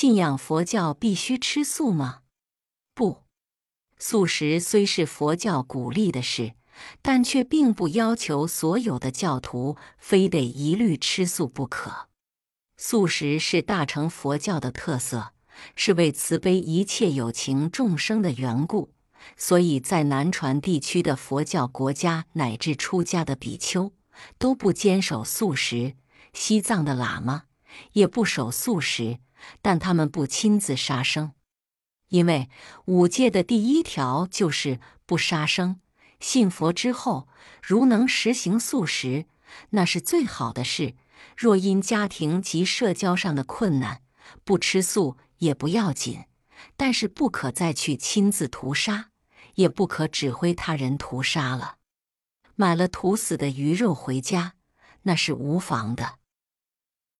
信仰佛教必须吃素吗？不，素食虽是佛教鼓励的事，但却并不要求所有的教徒非得一律吃素不可。素食是大乘佛教的特色，是为慈悲一切有情众生的缘故，所以在南传地区的佛教国家乃至出家的比丘都不坚守素食。西藏的喇嘛也不守素食，但他们不亲自杀生，因为五戒的第一条就是不杀生。信佛之后，如能实行素食，那是最好的事。若因家庭及社交上的困难不吃素也不要紧，但是不可再去亲自屠杀，也不可指挥他人屠杀了。买了屠死的鱼肉回家，那是无妨的。